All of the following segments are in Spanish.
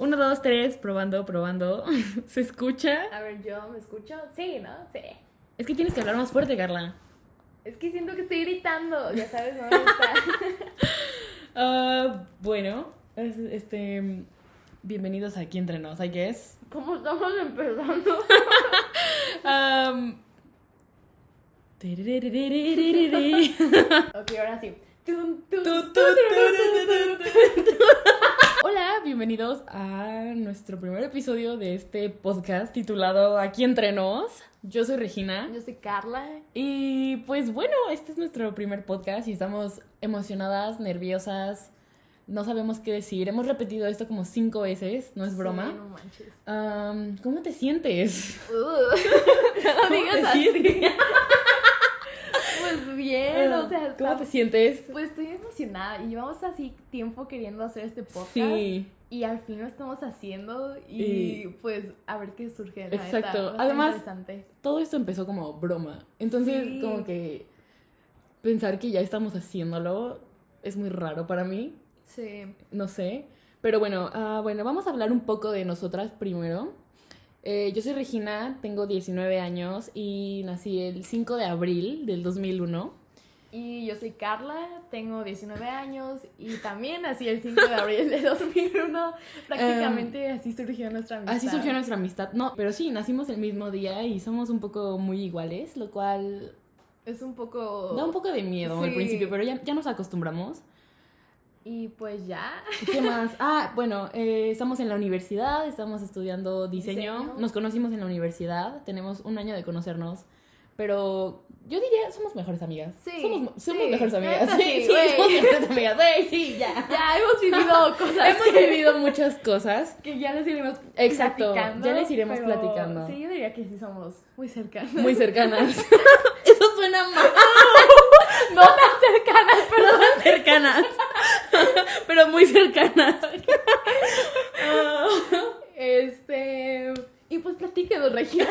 Uno, dos, tres, probando, probando. ¿Se escucha? A ver, yo me escucho. Sí, ¿no? Sí. Es que tienes que hablar más fuerte, Carla. Es que siento que estoy gritando, ya sabes, no me gusta. uh, bueno, este. Bienvenidos aquí entre nos, I guess. ¿Cómo estamos empezando? um... ok, ahora sí. Hola, bienvenidos a nuestro primer episodio de este podcast titulado Aquí entre nos. Yo soy Regina Yo soy Carla. y pues bueno, este es nuestro primer podcast y estamos emocionadas, nerviosas, no sabemos qué decir. Hemos repetido esto como cinco veces, no es Sí, broma. no manches. Um, ¿Cómo te sientes? Uh, no ¿Cómo digas así. bien, o sea, ¿Cómo está- te sientes? Pues estoy emocionada y llevamos así tiempo queriendo hacer este podcast. Sí. Y al fin lo estamos haciendo y, Y- pues a ver qué surge. la Exacto. neta, Además- todo esto empezó como broma. Entonces, Sí. como que pensar que ya estamos haciéndolo es muy raro para mí. Sí. No sé. Pero bueno, ah, bueno, vamos a hablar un poco de nosotras primero. Eh, yo soy Regina, tengo 19 años y nací el 5 de abril del 2001. Y yo soy Carla, tengo 19 años y también nací el 5 de abril de 2001. Prácticamente así surgió nuestra amistad. Así surgió nuestra amistad. No, pero sí, nacimos el mismo día y somos un poco muy iguales, lo cual Es un poco... da un poco de miedo al principio, pero ya, ya nos acostumbramos. Y pues ya. ¿Qué más? Ah, bueno, eh, estamos en la universidad, estamos estudiando diseño. Diseño. Nos conocimos en la universidad, tenemos un año de conocernos, pero yo diría somos mejores amigas. Sí, Somos, somos sí, mejores amigas. Sí, sí, sí, somos mejores amigas. Sí, ya. Ya hemos vivido cosas Hemos vivido muchas cosas. que ya les iremos Exacto, platicando. ya les iremos platicando. Sí, yo diría que sí somos muy cercanas. Muy cercanas. Eso suena mal. no tan cercanas, pero... No tan cercanas. Pero muy cercanas. Este... Y pues platíquenos, Regina.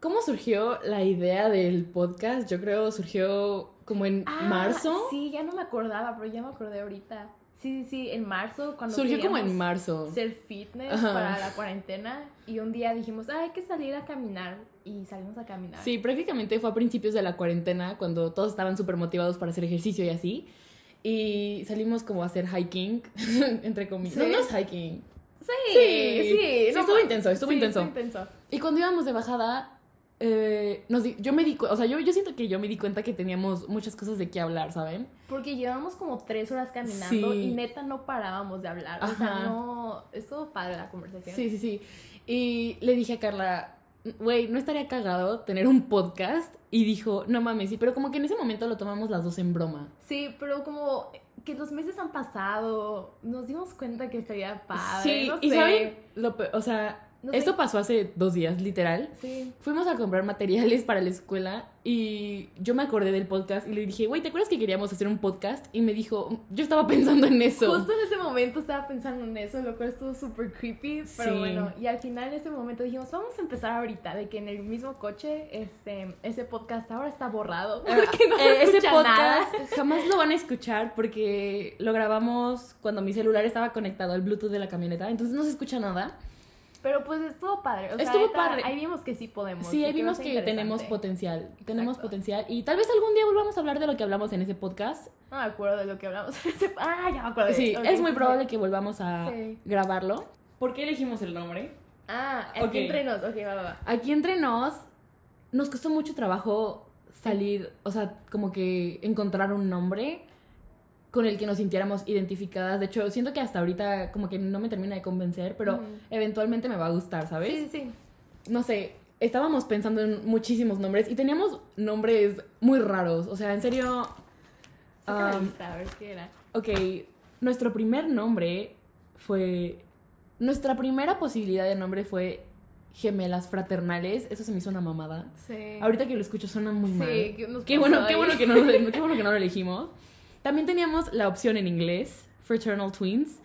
¿Cómo surgió la idea del podcast? Yo creo surgió como en Ah, marzo. Sí, ya no me acordaba, pero ya me acordé ahorita. Sí, sí, sí, en marzo, cuando Surgió como en marzo. ser fitness Ajá. para la cuarentena. Y un día dijimos, ah, hay que salir a caminar. Y salimos a caminar. Sí, prácticamente fue a principios de la cuarentena cuando todos estaban súper motivados para hacer ejercicio y así. Y salimos como a hacer hiking, entre comillas. No, Sí. no es hiking. Sí, Sí, sí. sí, estuvo ma- intenso, estuvo sí, intenso. estuvo intenso. Y cuando íbamos de bajada, eh, nos di- yo me di o sea, yo, yo siento que yo me di cuenta que teníamos muchas cosas de qué hablar, ¿saben? Porque llevamos como tres horas caminando Sí. y neta no parábamos de hablar. O sea, no. Estuvo padre la conversación. Sí, sí, sí. Y le dije a Carla, güey, ¿no estaría cagado tener un podcast? Y dijo, no mames, sí, pero como que en ese momento lo tomamos las dos en broma. Sí, pero como que los meses han pasado, nos dimos cuenta que estaría padre. sí, no y sé. ¿saben? Lo o sea, No sé. esto pasó hace dos días, literal. Sí. Fuimos a comprar materiales para la escuela y yo me acordé del podcast y le dije, güey, ¿te acuerdas que queríamos hacer un podcast? Y me dijo, yo estaba pensando en eso. Justo en ese momento estaba pensando en eso, lo cual estuvo súper creepy, pero Sí. bueno, y al final en ese momento dijimos, vamos a empezar ahorita, de que en el mismo coche, este, ese podcast ahora está borrado, porque no Eh, ese escucha nada. podcast jamás lo van a escuchar porque lo grabamos cuando mi celular estaba conectado al Bluetooth de la camioneta, entonces no se escucha nada. Pero pues estuvo padre, o Estuvo padre. ahí vimos que sí podemos. Sí, ahí vimos que tenemos potencial, tenemos potencial y tal vez algún día volvamos a hablar de lo que hablamos en ese podcast. No me acuerdo de lo que hablamos en ese... Ah, ya me acuerdo. Sí, es muy sí. probable que volvamos a Sí. grabarlo. ¿Por qué elegimos el nombre? Ah, aquí entre nos, ok, va, va, va. Aquí entre nos, nos costó mucho trabajo salir, o sea, como que encontrar un nombre con el que nos sintiéramos identificadas. De hecho, siento que hasta ahorita como que no me termina de convencer, pero eventualmente me va a gustar, ¿sabes? Sí, sí. No sé, estábamos pensando en muchísimos nombres y teníamos nombres muy raros. O sea, en serio... Saca um, lista, a ver qué era. ok, nuestro primer nombre fue... Nuestra primera posibilidad de nombre fue Gemelas Fraternales. Eso se me hizo una mamada. Sí. Ahorita que lo escucho suena muy Sí, mal. ¿qué Qué bueno, qué ahí? bueno que no lo, qué bueno que no lo elegimos. También teníamos la opción en inglés, Fraternal Twins.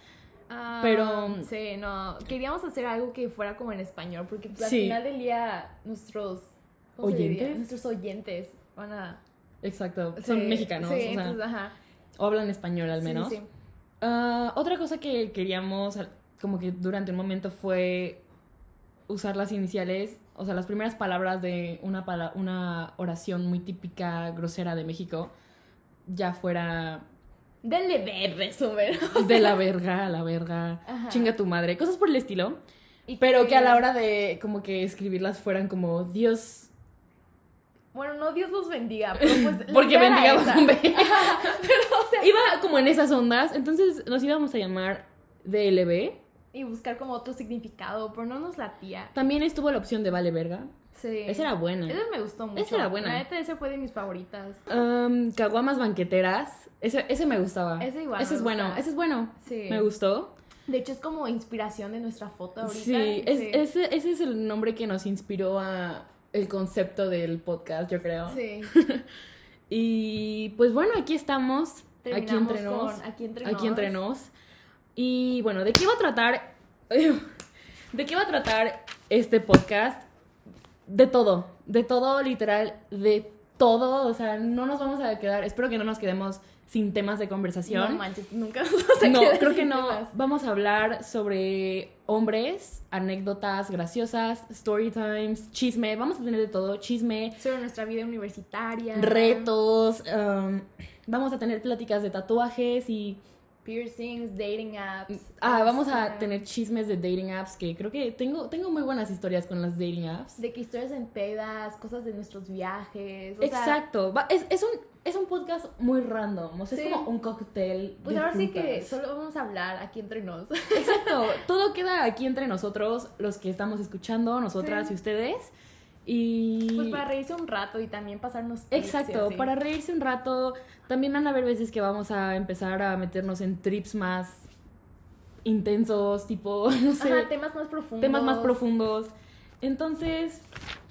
Ah, Pero- Sí, no. Queríamos hacer algo que fuera como en español, porque al Sí. final del día nuestros. ¿Oyentes? Nuestros oyentes van a. Exacto, son mexicanos, Sí, o sea, entonces, ajá. o hablan español al menos. sí. Ah, otra cosa que queríamos, como que durante un momento, fue usar las iniciales, o sea, las primeras palabras de una, pala- una oración muy típica, grosera de México, ya fuera Denle ver, resumen. de la verga a la verga, Ajá. chinga tu madre, cosas por el estilo. Y Pero que a la hora de como que escribirlas fueran como Dios, Bueno, no Dios los bendiga, pero pues... porque bendiga esa. con B. Pero, o sea, Iba como en esas ondas, entonces nos íbamos a llamar DLB. Y buscar como otro significado, pero no nos latía. También estuvo la opción de Vale Verga. Sí. Esa era buena. Esa me gustó mucho. Esa era buena. La neta, esa fue de mis favoritas. Um, Caguamas banqueteras. Ese, ese me gustaba. Ese igual Ese es bueno. Ese es bueno. Sí. Me gustó. De hecho, es como inspiración de nuestra foto ahorita. Sí, es- Ese, ese es el nombre que nos inspiró a el concepto del podcast, yo creo. Sí. Y pues bueno, aquí estamos. aquí entre nos. con Aquí entre Aquí nos. entre nos. Y bueno, ¿de qué va a tratar? ¿De qué va a tratar este podcast? De todo. De todo, literal. De todo. O sea, no nos vamos a quedar. Espero que no nos quedemos sin temas de No conversación. manches, nunca nos vamos a No, quedar creo que sin no. temas. Vamos a hablar sobre hombres, anécdotas graciosas, story times, chisme. Vamos a tener de todo. Chisme, Sobre nuestra vida universitaria. retos. um, vamos a tener pláticas de tatuajes y Piercings, dating apps. Ah, vamos a tener chismes de dating apps que creo que tengo, tengo muy buenas historias con las dating apps. De que historias en pedas, cosas de nuestros viajes. O sea, Exacto. Va- es, es un, es un podcast muy random. O sea, Sí. es como un cóctel. pues de ahora sí que solo vamos a hablar aquí entre nos. Exacto. Todo queda aquí entre nosotros, los que estamos escuchando, nosotras Sí. y ustedes. Y. Pues para reírse un rato y también pasarnos. Exacto, para reírse un rato. También van a haber veces que vamos a empezar a meternos en trips más intensos, tipo, no sé. Ajá, temas más profundos. temas más profundos. Entonces,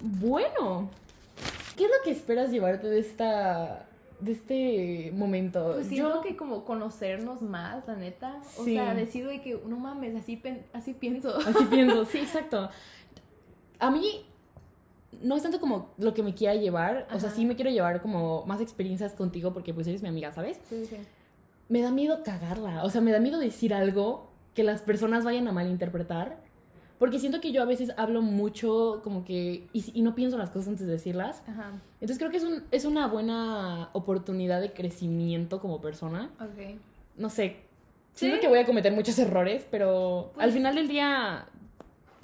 bueno, ¿qué es lo que esperas llevarte de esta de este momento? Pues siento que como conocernos más, la neta. O Sí. sea, decido de que, no mames, así, así pienso. así pienso, sí, exacto. A mí no es tanto como lo que me quiera llevar, o sea, sí me quiero llevar como más experiencias contigo porque pues eres mi amiga, ¿sabes? Sí, sí. Me da miedo cagarla, o sea, me da miedo decir algo que las personas vayan a malinterpretar. Porque siento que yo a veces hablo mucho como que... Y, y no pienso las cosas antes de decirlas. Ajá. Entonces creo que es, un, es una buena oportunidad de crecimiento como persona. Ok. No sé, Sí. siento que voy a cometer muchos errores, pero Pues- al final del día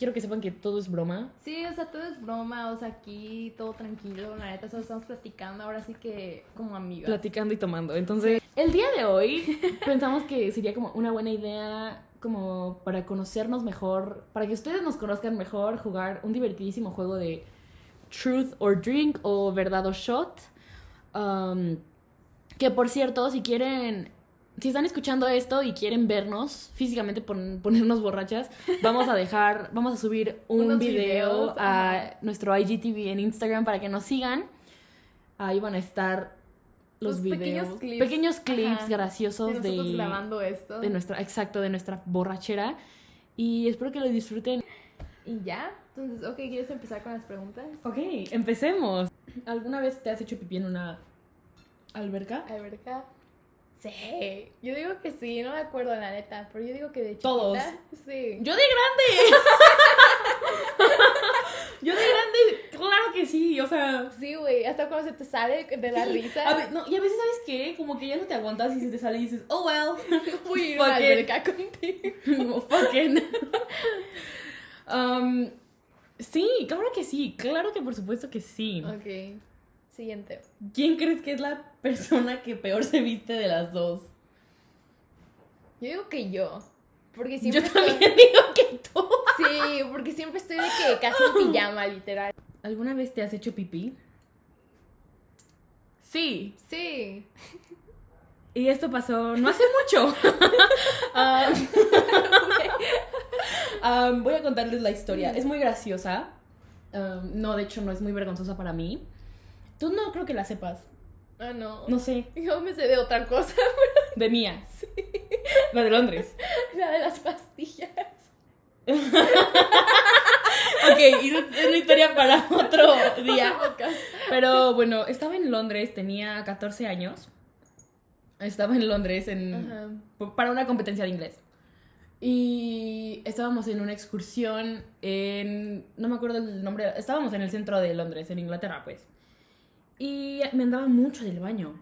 quiero que sepan que todo es broma. Sí, o sea, todo es broma, o sea, aquí todo tranquilo, la neta, solo estamos platicando, ahora sí que como amigas. Platicando y tomando. Entonces, el día de hoy pensamos que sería como una buena idea como para conocernos mejor, para que ustedes nos conozcan mejor, jugar un divertidísimo juego de Truth or Drink o Verdad o Shot. Um, que por cierto, si quieren, si están escuchando esto y quieren vernos físicamente, pon- ponernos borrachas, vamos a dejar, vamos a subir un Unos video videos, a ajá. nuestro IGTV en Instagram para que nos sigan. Ahí van a estar los Pues, videos, pequeños clips. pequeños clips graciosos de de, grabando esto. de nuestra, exacto, de nuestra borrachera. Y espero que lo disfruten. Y ya, entonces, ok, ¿quieres empezar con las preguntas? Ok, empecemos. ¿Alguna vez te has hecho pipí en una alberca? Alberca. Sí, yo digo que sí, no me acuerdo la neta, pero yo digo que de chiquita. Todos. Sí. Yo de grande. Yo de grande, claro que sí, o sea. Sí, güey, hasta cuando se te sale de la risa. A ve- no, y a veces, ¿sabes qué? Como que ya no te aguantas y se te sale y dices, oh well. voy a ir a alberca contigo. Fucking. Um, sí, claro que sí, claro que por supuesto que sí. Ok, siguiente. ¿Quién crees que es la persona que peor se viste de las dos? Yo digo que yo. Porque siempre Yo estoy- también digo que tú. Sí, porque siempre estoy de que casi en pijama, literal. ¿Alguna vez te has hecho pipí? Sí. Sí. Y esto pasó no hace mucho. Ah, ah, voy a contarles la historia. Es muy graciosa. Ah, no, de hecho, no es muy vergonzosa para mí. Tú no creo que la sepas. Ah, no. No sé. Yo me sé de otra cosa, De mía. La de Londres. la de las pastillas. Ok, y es una historia para otro día. Pero bueno, estaba en Londres, tenía 14 años. Estaba en Londres en, Ajá. para una competencia de inglés. Y estábamos en una excursión en... No me acuerdo el nombre. Estábamos en el centro de Londres, en Inglaterra, pues. Y me andaba mucho del baño.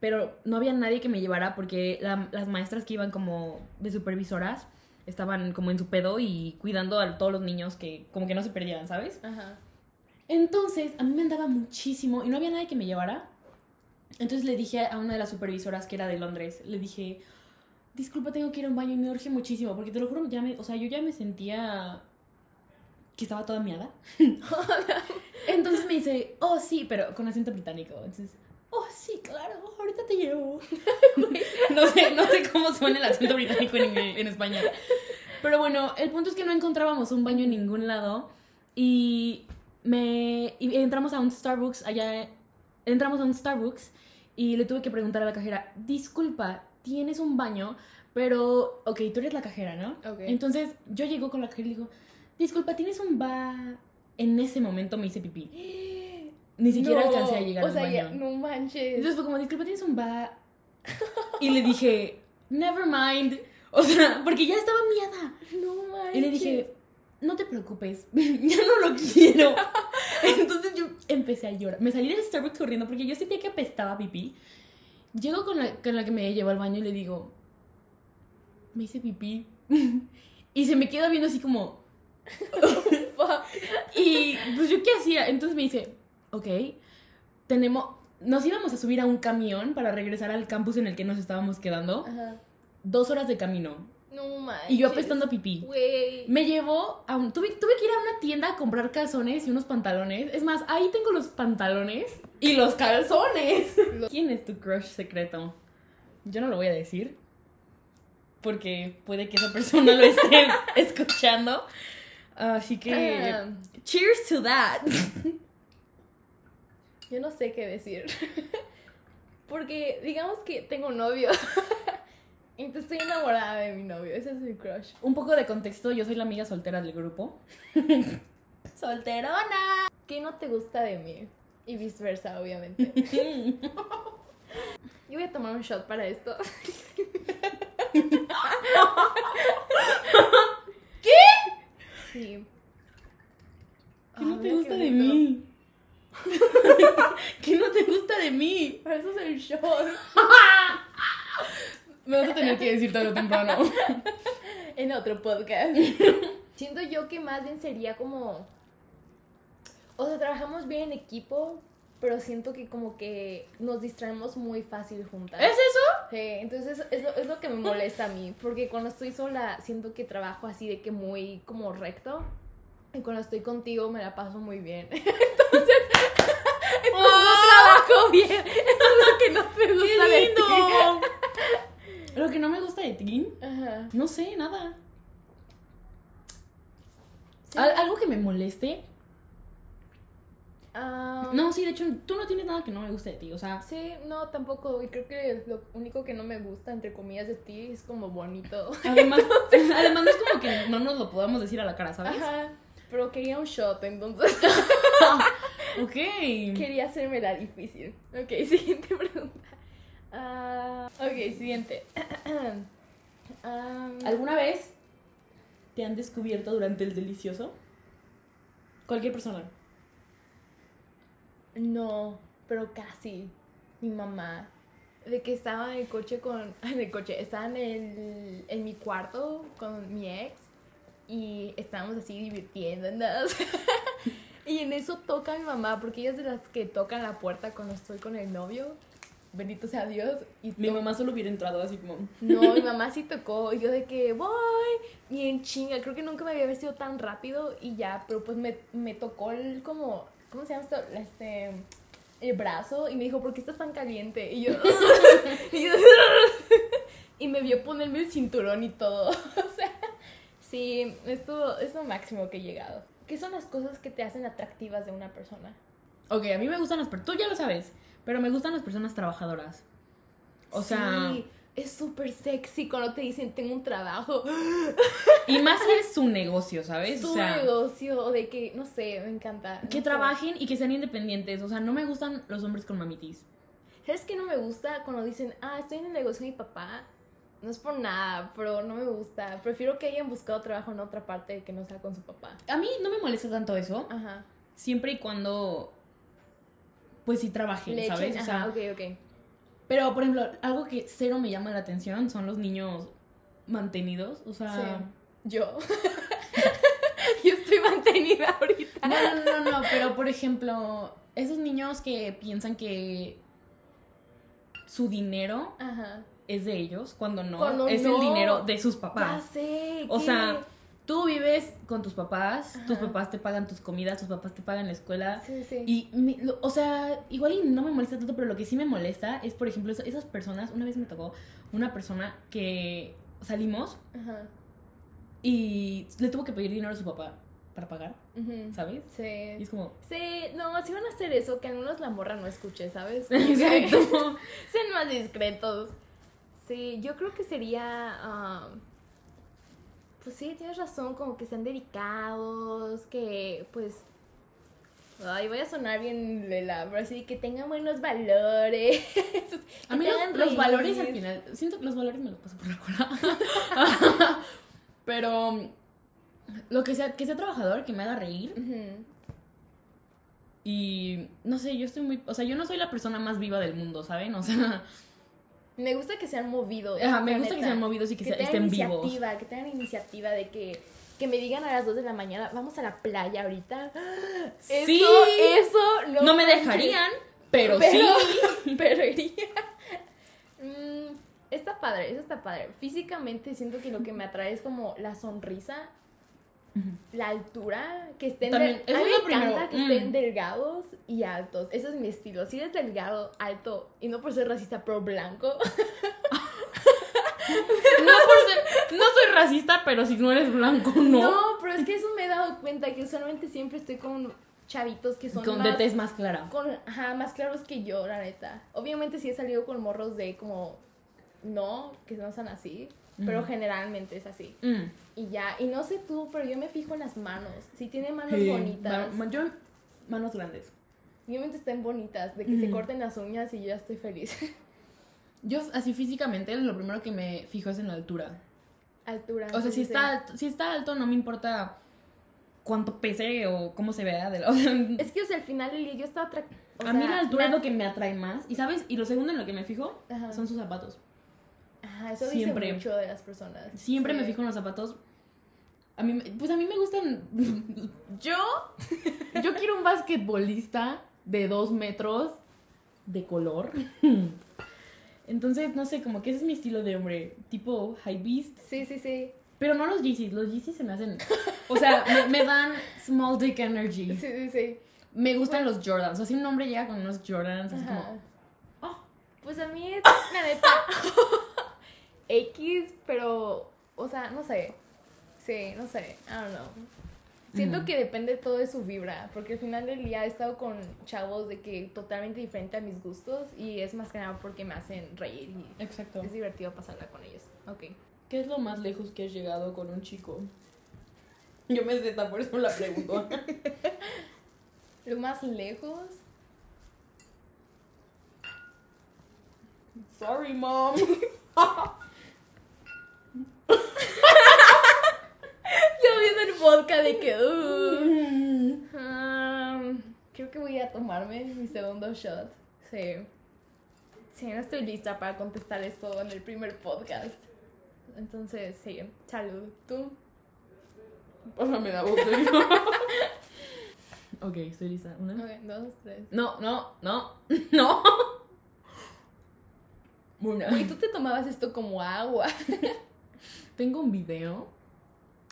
Pero no había nadie que me llevara porque la- las maestras que iban como de supervisoras estaban como en su pedo y cuidando a todos los niños que como que no se perdieran, ¿sabes? Ajá. Entonces, a mí me andaba muchísimo y no había nadie que me llevara. Entonces le dije a una de las supervisoras que era de Londres, le dije, disculpa, tengo que ir a un baño y me urge muchísimo, porque te lo juro, ya me, o sea, yo ya me sentía que estaba toda miada. Entonces me dice, oh, sí, pero con acento británico. Entonces, oh, sí, claro, ahorita te llevo. no sé, no sé cómo suena el acento británico en, en español. Pero bueno, el punto es que no encontrábamos un baño en ningún lado y me y entramos a un Starbucks allá entramos a un Starbucks y le tuve que preguntar a la cajera, "Disculpa, ¿tienes un baño?" Pero, ok, tú eres la cajera, ¿no? Ok. Entonces yo llego con la cajera y le digo, "Disculpa, ¿tienes un ba?" En ese momento me hice pipí. Ni siquiera No, alcancé a llegar O al sea, baño. ya, no manches. Entonces fue como, disculpa, ¿tienes un ba? Y le dije, never mind. O sea, porque ya estaba miada. no manches. Y le dije, no te preocupes, ya no lo quiero. Entonces yo empecé a llorar. Me salí del Starbucks corriendo porque yo sentía que apestaba pipí. Llego con la, con la que me llevó al baño y le digo, me hice pipí. Y se me queda viendo así como, Y pues yo qué hacía. Entonces me dice, ok, tenemos, nos íbamos a subir a un camión para regresar al campus en el que nos estábamos quedando. Ajá. Dos horas de camino. No manches. Y yo apestando pipí. Güey. Me llevó a un... Tuve, tuve que ir a una tienda a comprar calzones y unos pantalones. Es más, ahí tengo los pantalones y los calzones. ¿Quién es tu crush secreto? Yo no lo voy a decir. Porque puede que esa persona lo esté escuchando. Así que... Ah, Cheers to that. yo no sé qué decir. Porque digamos que tengo un novio. y te estoy enamorada de mi novio. Ese es mi crush. Un poco de contexto, yo soy la amiga soltera del grupo. ¡Solterona! ¿Qué no te gusta de mí? Y viceversa, obviamente. Yo voy a tomar un shot para esto. ¿Qué? Sí. ¿Qué no Ah, te gusta de mí? ¿Qué no te gusta de mí? Para eso es el shot. Me vas a tener que decir tarde o temprano. En otro podcast. Siento yo que más bien sería como. O sea, trabajamos bien en equipo, pero siento que como que nos distraemos muy fácil juntas. ¿Es eso? Sí, entonces es lo, es lo que me molesta a mí, porque cuando estoy sola siento que trabajo así de que muy como recto, y cuando estoy contigo me la paso muy bien. Entonces, entonces trabajo bien. Eso es lo que no me gusta ¡Qué de lindo! Lo que no me gusta de ti, ti. Ajá. no sé, nada. Sí. Al- algo que me moleste. Ah, No, sí, de hecho, tú no tienes nada que no me guste de ti. O sea, Sí, no, tampoco. Y creo que lo único que no me gusta, entre comillas, de ti es como bonito. además, además no es como que no nos lo podamos decir a la cara, ¿sabes? Ajá. Pero quería un shot, entonces Ok. quería hacerme la difícil. Ok, siguiente pregunta. Ah, ok, siguiente. Ah, ¿Alguna vez te han descubierto durante el delicioso? Cualquier persona. No, pero casi. Mi mamá. De que estaba en el coche con. En el coche. Estaba en, el, en mi cuarto con mi ex. Y estábamos así divirtiéndonos. y en eso toca mi mamá. Porque ella es de las que tocan la puerta cuando estoy con el novio. Bendito sea Dios. Y Mi mamá solo hubiera entrado así como. No, mi mamá sí tocó. Y yo de que voy. Y en chinga. Creo que nunca me había vestido tan rápido. Y ya. Pero pues me, me tocó el como. ¿Cómo se llama esto? Este. El brazo. Y me dijo, ¿por qué estás tan caliente? Y yo. y, yo y me vio ponerme el cinturón y todo. o sea. Sí, esto es lo máximo que he llegado. ¿Qué son las cosas que te hacen atractivas de una persona? Ok, a mí me gustan las personas. Tú ya lo sabes. Pero me gustan las personas trabajadoras. O sea. Es súper sexy cuando te dicen tengo un trabajo. Y más si es su negocio, ¿sabes? su o sea, negocio de que, no sé, me encanta. no que sé. trabajen y que sean independientes. O sea, no me gustan los hombres con mamitis. ¿Sabes qué no me gusta? Cuando dicen, ah, estoy en el negocio de mi papá. No es por nada, pero no me gusta. Prefiero que hayan buscado trabajo en otra parte que no sea con su papá. A mí no me molesta tanto eso, Ajá. siempre y cuando, pues sí trabajen, Le ¿sabes? echen- O sea, ok, ok. Pero, por ejemplo, algo que cero me llama la atención son los niños mantenidos. O sea. Sí. Yo. Yo estoy mantenida ahorita. No, no, no, no, pero por ejemplo, esos niños que piensan que su dinero Ajá. es de ellos, cuando no, Cuando es no. el dinero de sus Ya papás. sé. O ¿qué? sea, tú vives con tus papás, tus papás te pagan tus comidas, tus papás te pagan la escuela. Sí, sí. Y, lo- o sea, igual y no me molesta tanto, pero lo que sí me molesta es, por ejemplo, esas personas. Una vez me tocó una persona que salimos Ajá. y le tuvo que pedir dinero a su papá para pagar. ¿sabes? Y Sí. es como. Sí, no, si van a hacer eso, que al menos la morra no escuche, ¿sabes? Exacto. Sean más discretos. Sí, yo creo que sería. ah, pues sí, tienes razón, como que sean dedicados, que pues. Ay, voy a sonar bien lela, pero así que tengan buenos valores. A mí los, los valores al final, siento que los valores me los paso por la cola. Pero lo que sea, que sea trabajador, que me haga reír. Y no sé, yo estoy muy. O sea, yo no soy la persona más viva del mundo, ¿saben? O sea, Me gusta que sean movidos. ajá, me gusta que neta. sean movidos y que, que se- tengan estén vivos. iniciativa, que tengan iniciativa de que, que me digan a las 2 de la mañana, vamos a la playa ahorita. Eso, Sí. eso no, No me dejarían, pero, Pero- sí. Pero iría. Mm, está padre, eso está padre. Físicamente siento que lo que me atrae es como la sonrisa, la altura, que estén También, del- a mí me primero, que mm. estén delgados y altos. Ese es mi estilo. Si eres delgado, alto y no por ser racista, pero blanco. No, por ser- no soy racista, pero si no eres blanco, no. No, pero es que eso me he dado cuenta que usualmente siempre estoy con chavitos que son Con más, de tez más clara. con, ajá, más claros que yo, la neta. Obviamente sí he salido con morros de como no, que no son así, pero generalmente es así. Mm. Y ya, y no sé tú, pero yo me fijo en las manos. Si tiene manos Sí. bonitas, Ma- ma- yo, manos grandes. obviamente estén bonitas, de que se Ujú. corten las uñas y yo ya estoy feliz. Yo, así físicamente, lo primero que me fijo es en la altura. Altura. O sea, si está, alto- si está alto, no me importa cuánto pese o cómo se vea. De la- sea. Es que, o sea, al final día yo estaba... o a mí sea, la altura me- es lo que me atrae más. Y sabes, y lo segundo en lo que me fijo Ajá. son sus zapatos. Ajá, eso Siempre. dice mucho de las personas. Siempre Sí. me fijo en los zapatos. A mí, me- pues a mí me gustan. Yo, yo quiero un basquetbolista de dos metros de color. Entonces, no sé, como que ese es mi estilo de hombre, tipo high beast. Sí, sí, sí. Pero no los Yeezys, los Yeezys se me hacen. O sea, me, me dan small dick energy. Sí, sí, sí. Me gustan los Jordans. O sea, si un hombre llega con unos Jordans, así Ajá. como. Oh, Pues a mí es, la neta, X, pero, o sea, no sé. Sí, no sé, I don't know. Siento que depende todo de su vibra, porque al final del día he estado con chavos de que totalmente diferente a mis gustos y es más que nada porque me hacen reír y exacto. es divertido pasarla con ellos. Ok. ¿Qué es lo más lejos que has llegado con un chico? Yo me sé, por eso la pregunto. Lo más lejos, Sorry, mom. vodka de que, uh, um, creo que voy a tomarme mi segundo shot. Sí. Sí, no estoy lista para contestar esto en el primer podcast. Entonces, sí, salud. ¿Tú? Pásame la botella. ok, estoy lista. Una. Ok, dos, tres. No, no, no, no. Una. Y tú te tomabas esto como agua. Tengo un video.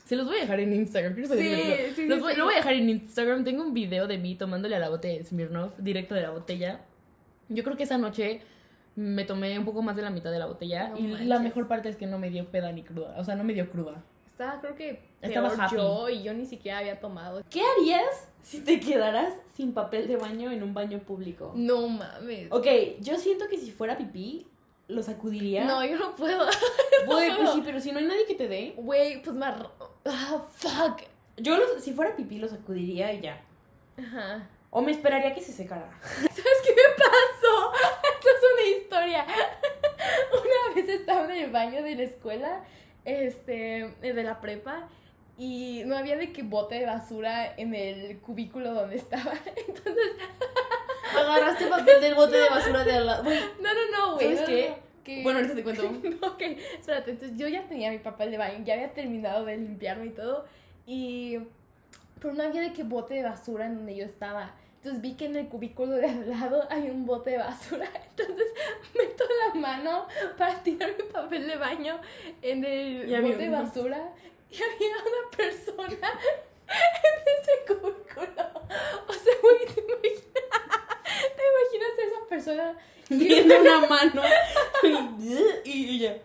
Se los voy a dejar en Instagram. quiero saber Sí, sí, Los sí, voy- sí. Lo voy a dejar en Instagram. Tengo un video de mí tomándole a la botella de Smirnoff, directo de la botella. Yo creo que esa noche me tomé un poco más de la mitad de la botella. No y la manches. mejor parte es que no me dio peda ni cruda. O sea, no me dio cruda. Estaba, creo que Estaba peor happy. yo y yo ni siquiera había tomado. ¿Qué harías si te quedaras sin papel de baño en un baño público? No mames. Ok, yo siento que si fuera pipí, lo sacudiría. No, yo no puedo. Güey, pues sí, pero si no hay nadie que te dé. Güey, pues más. Ah, fuck. Yo, lo- si fuera pipí, lo sacudiría y ya. Ajá. O me esperaría que se secara. ¿Sabes qué me pasó? Esto es historia. Una vez estaba en el baño de la escuela, este, de la prepa, y no había de que bote de basura en el cubículo donde estaba. Entonces, Agarraste papel del bote de basura de al lado. No, no, no, güey. ¿Sabes no, qué? no, que- Bueno, ahorita te cuento. No, ok, espérate, entonces yo ya tenía mi papel de baño, ya había terminado de limpiarme y todo, y... Pero no había de que bote de basura en donde yo estaba. Entonces vi que en el cubículo de al lado hay un bote de basura. Entonces meto la mano para tirar mi papel de baño en el Y bote de basura. Y había una persona en ese cubículo. O sea, güey, ¿te imaginas? ¿Te imaginas a esa persona? viendo una mano. y ella.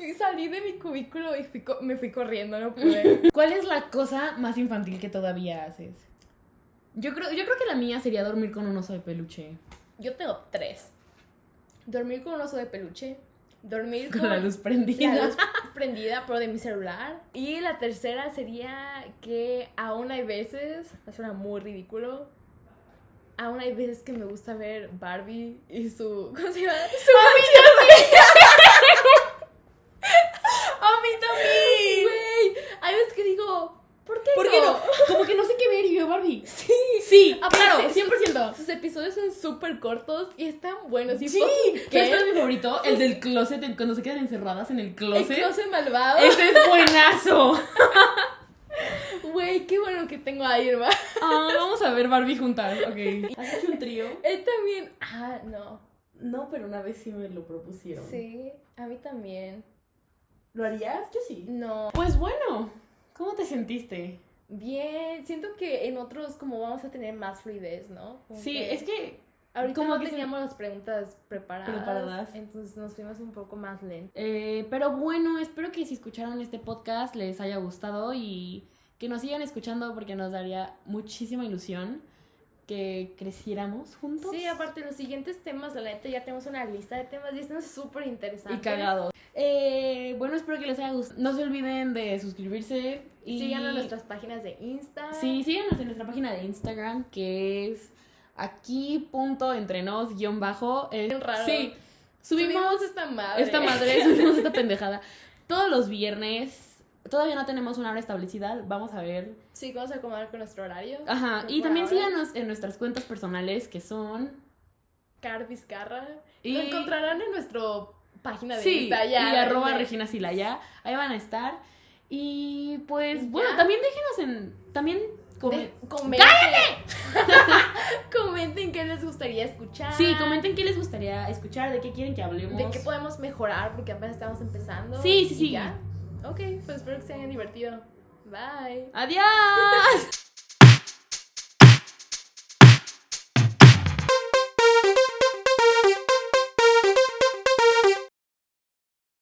Y Salí de mi cubículo y fui me fui corriendo, no pude. ¿Cuál es la cosa más infantil que todavía haces? Yo creo, yo creo que la mía sería dormir con un oso de peluche. Yo tengo tres. Dormir con un oso de peluche. Dormir Con con, la luz prendida. la luz prendida, pero de mi celular. Y la tercera sería que aún hay veces, suena muy ridículo, aún hay veces que me gusta ver Barbie y su... ¿Cómo se llama? Su ¡A mí también! Güey, hay veces que digo, ¿por qué ¿Por no? qué no? Como que no Barbie. Sí, Sí, Aparte, claro, sus- 100%. Sus episodios son súper cortos y están buenos. Y Sí, fucking ¿sabes ¿qué? es mi favorito? El del closet, el- cuando se quedan encerradas en el El closet. closet malvado. Ese es buenazo. Güey, qué bueno que tengo a Irma. Ah, vamos a ver Barbie juntas, ok. ¿Has hecho un trío? Él también. Ah, no. No, pero una vez sí me lo propusieron. Sí, a mí también. ¿Lo harías? Yo sí. No. Pues bueno, ¿cómo te sentiste? Bien, siento que en otros como vamos a tener más fluidez, ¿no? Como Sí, que es que ahorita como no que se- teníamos las preguntas preparadas, Preparadas. entonces nos fuimos un poco más lentos. Eh, pero bueno, espero que si escucharon este podcast les haya gustado y que nos sigan escuchando porque nos daría muchísima ilusión que creciéramos juntos. Sí, aparte los siguientes temas, la neta ya tenemos una lista de temas y están súper y interesantes. cagados. Eh, bueno, espero que les haya gustado. No se olviden de suscribirse y Síganos en nuestras páginas de Insta. Sí, síganos en nuestra página de Instagram que es aquí punto entrenos guion bajo. Eh, raro. Sí, subimos esta madre. esta madre, subimos esta pendejada todos los viernes. Todavía no tenemos una hora establecida, vamos a ver. Sí, vamos a acomodar con nuestro horario. Ajá, y también ahora. síganos en nuestras cuentas personales que son Car Vizcarra. Y- Lo encontrarán en nuestra página de Sí, Insta. ya, y arroba de- Regina Silaya, ahí van a estar. Y pues bueno, también déjenos en también de- comenten. comenten qué les gustaría escuchar. Sí, comenten qué les gustaría escuchar, de qué quieren que hablemos. De qué podemos mejorar porque apenas estamos empezando. Sí, sí, sí. ya. Ok, pues espero que se hayan divertido. Bye. Adiós.